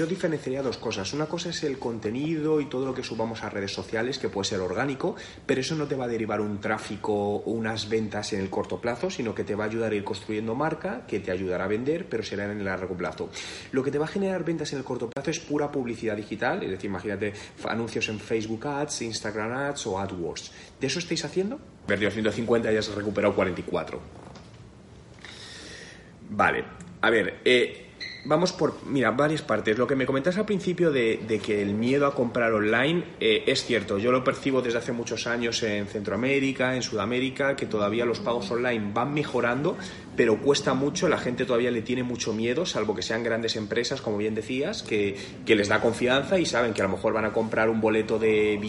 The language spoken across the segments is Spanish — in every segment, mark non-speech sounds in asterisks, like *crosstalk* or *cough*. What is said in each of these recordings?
Yo diferenciaría dos cosas. Una cosa es el contenido y todo lo que subamos a redes sociales, que puede ser orgánico, pero eso no te va a derivar un tráfico o unas ventas en el corto plazo, sino que te va a ayudar a ir construyendo marca, que te ayudará a vender, pero será en el largo plazo. Lo que te va a generar ventas en el corto plazo es pura publicidad digital, es decir, imagínate anuncios en Facebook Ads, Instagram Ads o AdWords. ¿De eso estáis haciendo? Perdido 150 y has recuperado 44. Vale, a ver, eh, vamos por, mira, varias partes. Lo que me comentas al principio de, de que el miedo a comprar online eh, es cierto. Yo lo percibo desde hace muchos años en Centroamérica, en Sudamérica, que todavía los pagos online van mejorando, pero cuesta mucho. La gente todavía le tiene mucho miedo, salvo que sean grandes empresas, como bien decías, que, que les da confianza y saben que a lo mejor van a comprar un boleto de,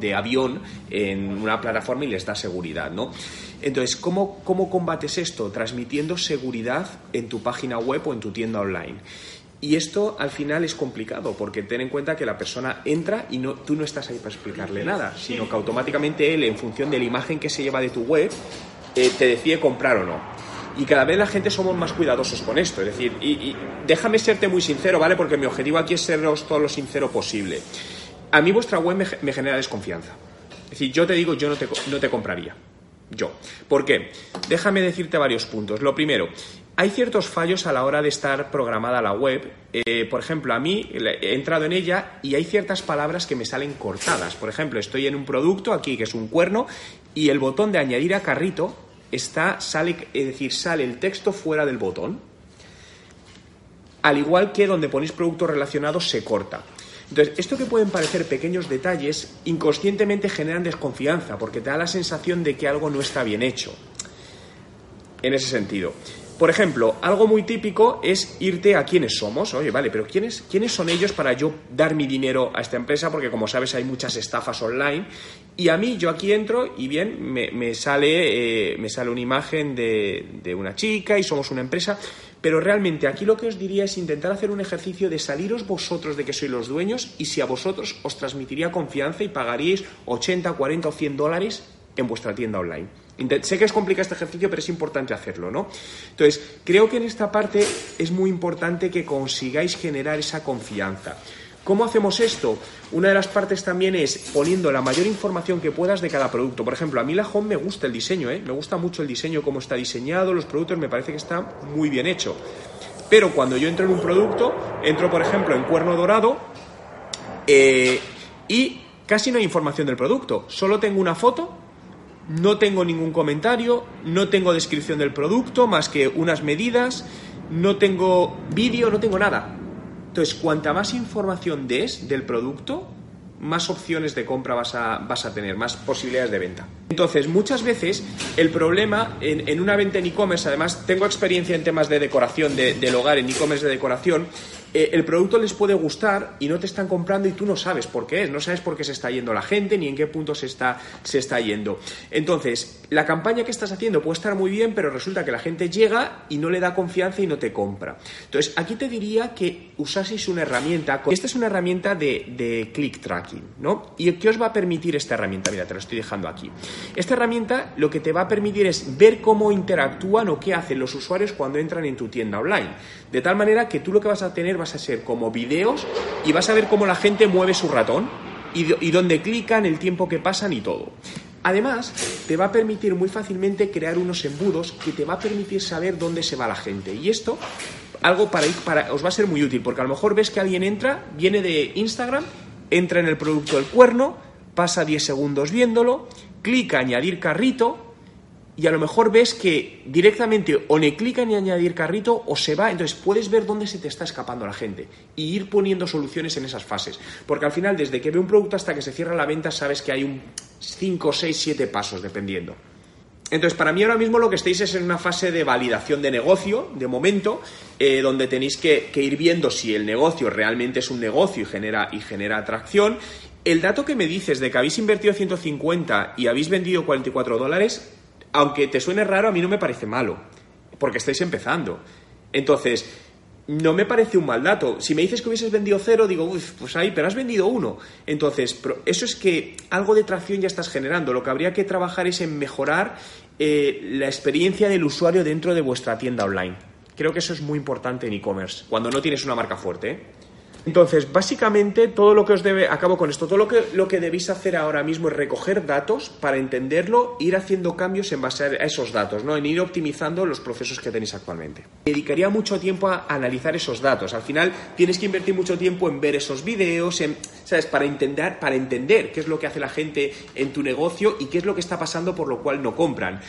de avión en una plataforma y les da seguridad, ¿no? Entonces, ¿cómo, ¿cómo combates esto? Transmitiendo seguridad en tu página web o en tu tienda online. Y esto al final es complicado porque ten en cuenta que la persona entra y no, tú no estás ahí para explicarle nada, sino que automáticamente él, en función de la imagen que se lleva de tu web, eh, te decide comprar o no. Y cada vez la gente somos más cuidadosos con esto. Es decir, déjame serte muy sincero, ¿vale? Porque mi objetivo aquí es seros todo lo sincero posible. A mí vuestra web me, me genera desconfianza. Es decir, yo te digo, yo no te, no te compraría. Yo. ¿Por qué? Déjame decirte varios puntos. Lo primero, hay ciertos fallos a la hora de estar programada la web. Eh, por ejemplo, a mí he entrado en ella y hay ciertas palabras que me salen cortadas. Por ejemplo, estoy en un producto aquí que es un cuerno y el botón de añadir a carrito está, sale, es decir, sale el texto fuera del botón. Al igual que donde ponéis productos relacionados se corta. Entonces, esto que pueden parecer pequeños detalles, inconscientemente generan desconfianza, porque te da la sensación de que algo no está bien hecho. En ese sentido. Por ejemplo, algo muy típico es irte a quiénes somos. Oye, vale, pero ¿quiénes, ¿quiénes son ellos para yo dar mi dinero a esta empresa? Porque como sabes hay muchas estafas online. Y a mí, yo aquí entro y bien, me, sale, eh, me sale una imagen de, de una chica y somos una empresa. Pero realmente aquí lo que os diría es intentar hacer un ejercicio de saliros vosotros de que sois los dueños y si a vosotros os transmitiría confianza y pagaríais 80, 40 o 100 dólares en vuestra tienda online. Sé que es complicado este ejercicio, pero es importante hacerlo, ¿no? Entonces, creo que en esta parte es muy importante que consigáis generar esa confianza. ¿Cómo hacemos esto? Una de las partes también es poniendo la mayor información que puedas de cada producto. Por ejemplo, a mí la Home me gusta el diseño, ¿eh? Me gusta mucho el diseño, cómo está diseñado, los productos, me parece que está muy bien hecho. Pero cuando yo entro en un producto, entro, por ejemplo, en cuerno dorado, eh, y casi no hay información del producto. Solo tengo una foto, no tengo ningún comentario, no tengo descripción del producto más que unas medidas, no tengo vídeo, no tengo nada. Entonces, cuanta más información des del producto, más opciones de compra vas a, vas a tener, más posibilidades de venta. Entonces, muchas veces el problema en, una venta en e-commerce, además tengo experiencia en temas de decoración de- del hogar, en e-commerce de decoración, eh, el producto les puede gustar y no te están comprando y tú no sabes por qué es, no sabes por qué se está yendo la gente ni en qué punto se está, se está yendo. Entonces, la campaña que estás haciendo puede estar muy bien, pero resulta que la gente llega y no le da confianza y no te compra. Entonces, aquí te diría que usaseis una herramienta. Esta es una herramienta de, de click tracking, ¿no? ¿Y qué os va a permitir esta herramienta? Mira, te lo estoy dejando aquí. Esta herramienta lo que te va a permitir es ver cómo interactúan o qué hacen los usuarios cuando entran en tu tienda online. De tal manera que tú lo que vas a tener vas a ser como videos y vas a ver cómo la gente mueve su ratón y, dónde clican, el tiempo que pasan y todo. Además, te va a permitir muy fácilmente crear unos embudos que te va a permitir saber dónde se va la gente. Y esto, algo para, para os va a ser muy útil, porque a lo mejor ves que alguien entra, viene de Instagram, entra en el producto del cuerno, pasa 10 segundos viéndolo, clica añadir carrito y a lo mejor ves que directamente o le clica en añadir carrito o se va, entonces puedes ver dónde se te está escapando la gente y ir poniendo soluciones en esas fases. Porque al final, desde que ve un producto hasta que se cierra la venta, sabes que hay un 5, 6, 7 pasos, dependiendo. Entonces, para mí ahora mismo lo que estáis es en una fase de validación de negocio, de momento, eh, donde tenéis que, que ir viendo si el negocio realmente es un negocio y genera, y genera atracción. El dato que me dices de que habéis invertido 150 y habéis vendido 44 dólares, aunque te suene raro, a mí no me parece malo, porque estáis empezando. Entonces, no me parece un mal dato. Si me dices que hubieses vendido cero, digo, uff, pues ahí, pero has vendido uno. Entonces, eso es que algo de tracción ya estás generando. Lo que habría que trabajar es en mejorar eh, la experiencia del usuario dentro de vuestra tienda online. Creo que eso es muy importante en e-commerce, cuando no tienes una marca fuerte. ¿eh? Entonces, básicamente, todo lo que os debe, acabo con esto, todo lo que, lo que debéis hacer ahora mismo es recoger datos para entenderlo, ir haciendo cambios en base a esos datos, ¿no? En ir optimizando los procesos que tenéis actualmente. Dedicaría mucho tiempo a analizar esos datos. Al final, tienes que invertir mucho tiempo en ver esos videos, en, ¿sabes? Para entender, para entender qué es lo que hace la gente en tu negocio y qué es lo que está pasando por lo cual no compran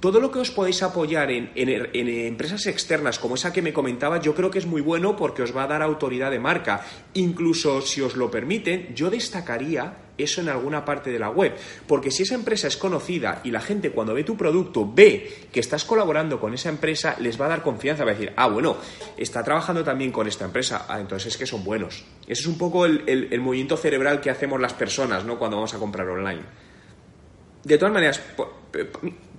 todo lo que os podéis apoyar en, empresas externas como esa que me comentaba, yo creo que es muy bueno porque os va a dar autoridad de marca. Incluso si os lo permiten, yo destacaría eso en alguna parte de la web. Porque si esa empresa es conocida y la gente cuando ve tu producto ve que estás colaborando con esa empresa, les va a dar confianza, va a decir, ah, bueno, está trabajando también con esta empresa, ah, entonces es que son buenos. Ese es un poco el, el movimiento cerebral que hacemos las personas, ¿no? Cuando vamos a comprar online. De todas maneras,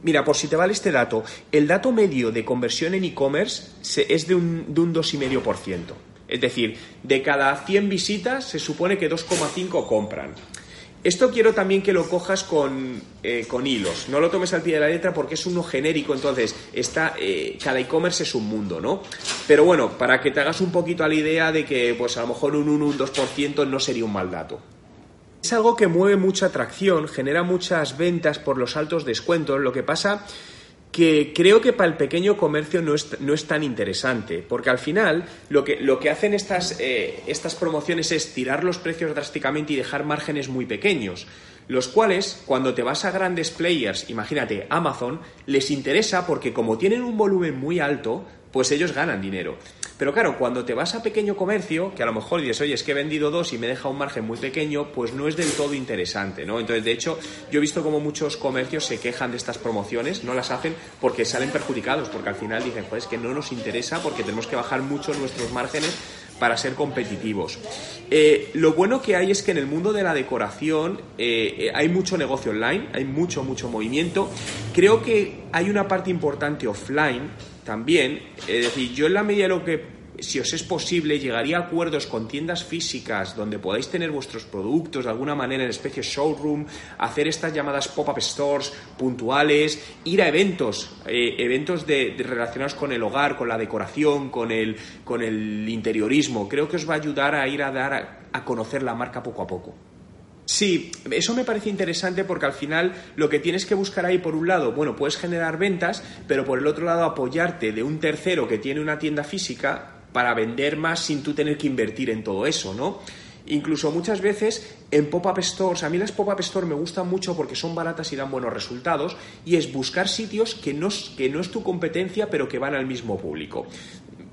Mira, por si te vale este dato, el dato medio de conversión en e-commerce es de un, de un 2,5%. Es decir, de cada 100 visitas se supone que 2,5 compran. Esto quiero también que lo cojas con, eh, con, hilos. No lo tomes al pie de la letra porque es uno genérico, entonces está, eh, cada e-commerce es un mundo, ¿no? Pero bueno, para que te hagas un poquito a la idea de que pues a lo mejor un 1, un 2% no sería un mal dato. Es algo que mueve mucha atracción, genera muchas ventas por los altos descuentos. Lo que pasa que creo que para el pequeño comercio no es, no es tan interesante, porque al final lo que, lo que hacen estas, eh, estas promociones es tirar los precios drásticamente y dejar márgenes muy pequeños, los cuales cuando te vas a grandes players, imagínate Amazon, les interesa porque como tienen un volumen muy alto, pues ellos ganan dinero. Pero claro, cuando te vas a pequeño comercio, que a lo mejor dices, oye, es que he vendido dos y me deja un margen muy pequeño, pues no es del todo interesante, ¿no? Entonces, de hecho, yo he visto como muchos comercios se quejan de estas promociones, no las hacen porque salen perjudicados, porque al final dicen, pues es que no nos interesa porque tenemos que bajar mucho nuestros márgenes para ser competitivos. Eh, lo bueno que hay es que en el mundo de la decoración eh, eh, hay mucho negocio online, hay mucho, mucho movimiento. Creo que hay una parte importante offline también. Es decir, yo en la medida de lo que si os es posible, llegaría a acuerdos con tiendas físicas donde podáis tener vuestros productos de alguna manera en especie showroom, hacer estas llamadas pop-up stores puntuales, ir a eventos, eh, eventos de, relacionados con el hogar, con la decoración, con el, con el interiorismo. Creo que os va a ayudar a ir a dar a conocer la marca poco a poco. Sí, eso me parece interesante porque al final lo que tienes que buscar ahí, por un lado, bueno, puedes generar ventas, pero por el otro lado apoyarte de un tercero que tiene una tienda física para vender más sin tú tener que invertir en todo eso, ¿no? Incluso muchas veces en pop-up stores, a mí las pop-up stores me gustan mucho porque son baratas y dan buenos resultados, y es buscar sitios que no, que no es tu competencia, pero que van al mismo público.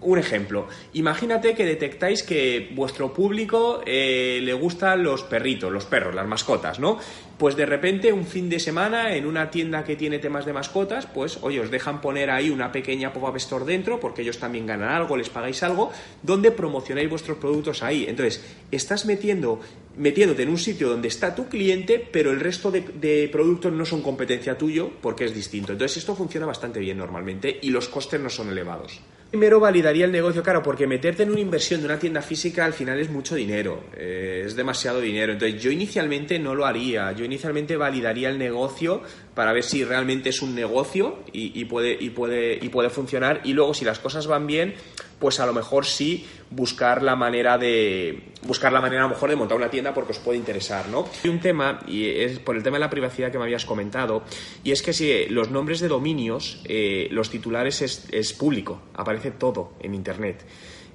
Un ejemplo, imagínate que detectáis que vuestro público eh, le gustan los perritos, los perros, las mascotas, ¿no? Pues de repente un fin de semana en una tienda que tiene temas de mascotas, pues oye, os dejan poner ahí una pequeña pop-up store dentro porque ellos también ganan algo, les pagáis algo, donde promocionáis vuestros productos ahí. Entonces, estás metiendo metiéndote en un sitio donde está tu cliente, pero el resto de, de, productos no son competencia tuyo porque es distinto. Entonces esto funciona bastante bien normalmente y los costes no son elevados. Primero validaría el negocio, claro, porque meterte en una inversión de una tienda física al final es mucho dinero, eh, es demasiado dinero. Entonces yo inicialmente no lo haría, yo inicialmente validaría el negocio para ver si realmente es un negocio y, puede, y, puede, y puede funcionar y luego si las cosas van bien, pues a lo mejor sí buscar la manera de buscar la manera a lo mejor de montar una tienda porque os puede interesar, ¿no? Hay un tema y es por el tema de la privacidad que me habías comentado y es que si los nombres de dominios, eh, los titulares es, es público, aparece todo en internet.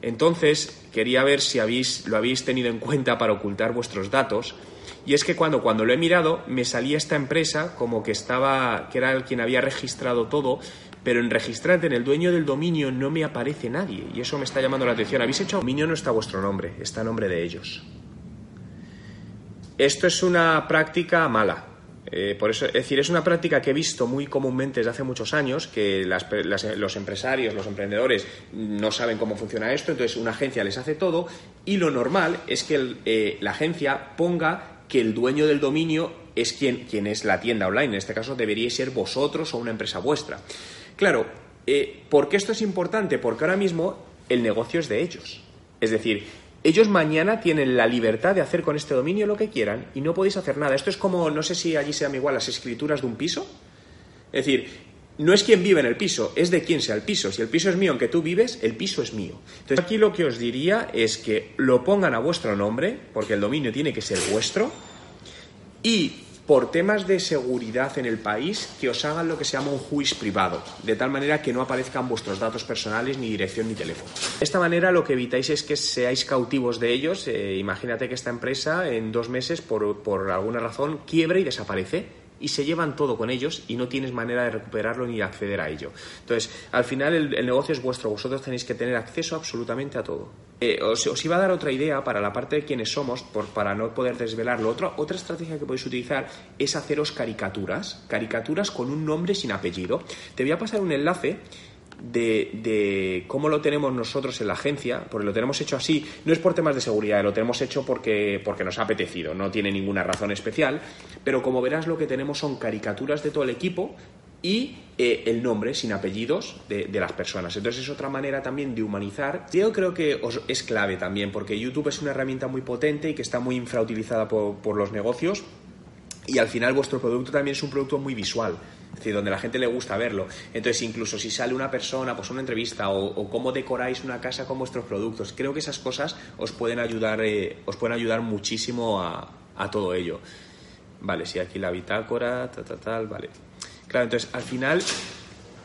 Entonces, quería ver si habéis, lo habéis tenido en cuenta para ocultar vuestros datos. Y es que cuando, cuando lo he mirado, me salía esta empresa como que estaba, que era el quien había registrado todo, pero en registrarte en el dueño del dominio no me aparece nadie. Y eso me está llamando la atención. Habéis hecho dominio, no está vuestro nombre, está a nombre de ellos. Esto es una práctica mala. Eh, por eso, es decir, es una práctica que he visto muy comúnmente desde hace muchos años, que los empresarios, los emprendedores no saben cómo funciona esto, entonces una agencia les hace todo y lo normal es que eh, la agencia ponga que el dueño del dominio es quien, quien es la tienda online. En este caso deberíais ser vosotros o una empresa vuestra. Claro, eh, ¿por qué esto es importante? Porque ahora mismo el negocio es de ellos. Es decir, ellos mañana tienen la libertad de hacer con este dominio lo que quieran y no podéis hacer nada. Esto es como, no sé si allí se llama igual las escrituras de un piso. Es decir, no es quien vive en el piso, es de quién sea el piso. Si el piso es mío, aunque tú vives, el piso es mío. Entonces aquí lo que os diría es que lo pongan a vuestro nombre, porque el dominio tiene que ser vuestro, y por temas de seguridad en el país, que os hagan lo que se llama un juiz privado, de tal manera que no aparezcan vuestros datos personales, ni dirección, ni teléfono. De esta manera lo que evitáis es que seáis cautivos de ellos. Eh, imagínate que esta empresa en dos meses, por, por alguna razón, quiebre y desaparece y se llevan todo con ellos y no tienes manera de recuperarlo ni acceder a ello. Entonces, al final el, negocio es vuestro, vosotros tenéis que tener acceso absolutamente a todo. Eh, os, os iba a dar otra idea para la parte de quiénes somos, por, para no poder desvelarlo. Otra, otra estrategia que podéis utilizar es haceros caricaturas, caricaturas con un nombre sin apellido. Te voy a pasar un enlace de, de, cómo lo tenemos nosotros en la agencia, porque lo tenemos hecho así, no es por temas de seguridad, lo tenemos hecho porque, porque nos ha apetecido, no tiene ninguna razón especial, pero como verás lo que tenemos son caricaturas de todo el equipo y eh, el nombre sin apellidos de, de, las personas. Entonces es otra manera también de humanizar. Yo creo que os, es clave también, porque YouTube es una herramienta muy potente y que está muy infrautilizada por, por los negocios. Y al final vuestro producto también es un producto muy visual. Es decir, donde la gente le gusta verlo. Entonces, incluso si sale una persona, pues una entrevista, o, cómo decoráis una casa con vuestros productos, creo que esas cosas os pueden ayudar, eh, os pueden ayudar muchísimo a, todo ello. Vale, sí, aquí la bitácora, tal, tal, tal, vale. Claro, entonces, al final,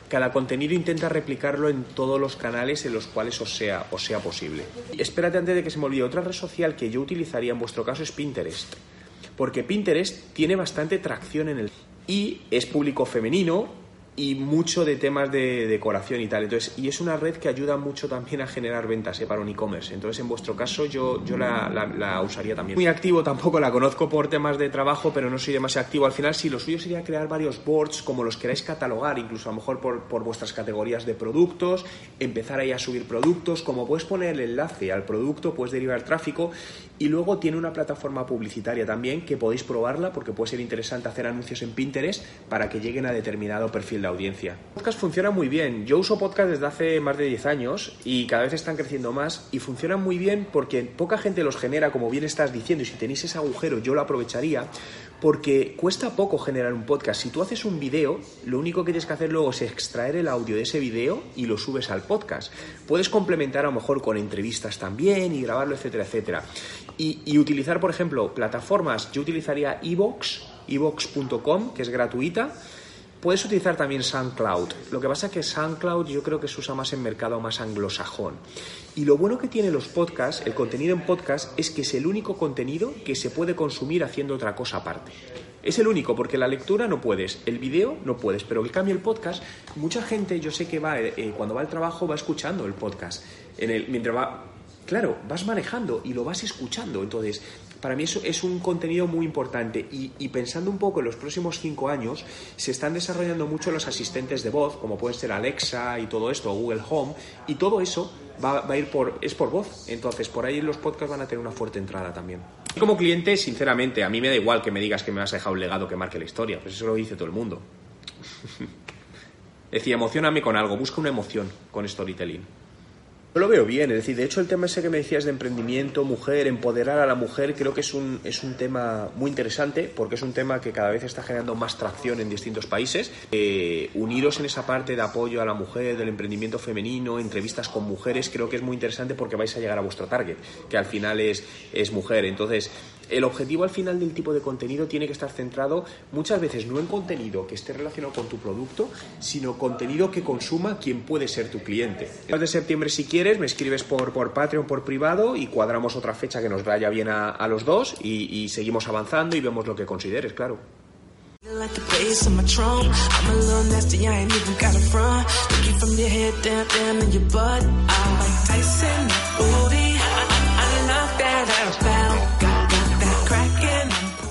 cada contenido intenta replicarlo en todos los canales en los cuales os sea, os sea posible. Espérate antes de que se me olvide, otra red social que yo utilizaría en vuestro caso es Pinterest. Porque Pinterest tiene bastante tracción en el y es público femenino y mucho de temas de decoración y tal. Entonces, y es una red que ayuda mucho también a generar ventas ¿eh? para un e-commerce. Entonces, en vuestro caso, yo, yo la, la, usaría también. Muy activo tampoco, la conozco por temas de trabajo, pero no soy demasiado activo. Al final, sí, lo suyo sería crear varios boards, como los queráis catalogar, incluso a lo mejor por, por vuestras categorías de productos, empezar ahí a subir productos. Como puedes poner el enlace al producto, puedes derivar tráfico. Y luego tiene una plataforma publicitaria también que podéis probarla porque puede ser interesante hacer anuncios en Pinterest para que lleguen a determinado perfil de audiencia. Podcast funciona muy bien. Yo uso podcast desde hace más de 10 años y cada vez están creciendo más y funcionan muy bien porque poca gente los genera, como bien estás diciendo, y si tenéis ese agujero yo lo aprovecharía porque cuesta poco generar un podcast. Si tú haces un video, lo único que tienes que hacer luego es extraer el audio de ese video y lo subes al podcast. Puedes complementar a lo mejor con entrevistas también y grabarlo, etcétera, etcétera. Y, utilizar, por ejemplo, plataformas. Yo utilizaría evox, evox.com, que es gratuita. Puedes utilizar también SoundCloud. Lo que pasa es que SoundCloud yo creo que se usa más en mercado más anglosajón. Y lo bueno que tiene los podcasts, el contenido en podcast, es que es el único contenido que se puede consumir haciendo otra cosa aparte. Es el único, porque la lectura no puedes, el vídeo no puedes, pero en cambio el podcast, mucha gente yo sé que va, eh, cuando va al trabajo va escuchando el podcast. En el, mientras va, claro, vas manejando y lo vas escuchando. Entonces, para mí eso es un contenido muy importante y, pensando un poco en los próximos cinco años, se están desarrollando mucho los asistentes de voz, como pueden ser Alexa y todo esto, Google Home, y todo eso va, a ir por, es por voz. Entonces, por ahí los podcasts van a tener una fuerte entrada también. Como cliente, sinceramente, a mí me da igual que me digas que me has dejado un legado que marque la historia, pues eso lo dice todo el mundo. *laughs* decir, emocioname con algo, busca una emoción con storytelling. Yo lo veo bien, es decir, de hecho el tema ese que me decías de emprendimiento, mujer, empoderar a la mujer, creo que es un, es un tema muy interesante porque es un tema que cada vez está generando más tracción en distintos países. Eh, uniros en esa parte de apoyo a la mujer, del emprendimiento femenino, entrevistas con mujeres, creo que es muy interesante porque vais a llegar a vuestro target, que al final es, es mujer. Entonces, el objetivo al final del tipo de contenido tiene que estar centrado muchas veces no en contenido que esté relacionado con tu producto, sino contenido que consuma quien puede ser tu cliente. El de septiembre, si quieres, me escribes por, por Patreon, por privado y cuadramos otra fecha que nos vaya bien a, a los dos y, y seguimos avanzando y vemos lo que consideres, claro. Like the my trunk. I'm a little nasty, I ain't even got a front. Looking from your head down, down in your butt. I'm like Tyson, booty. I, I, I love that ass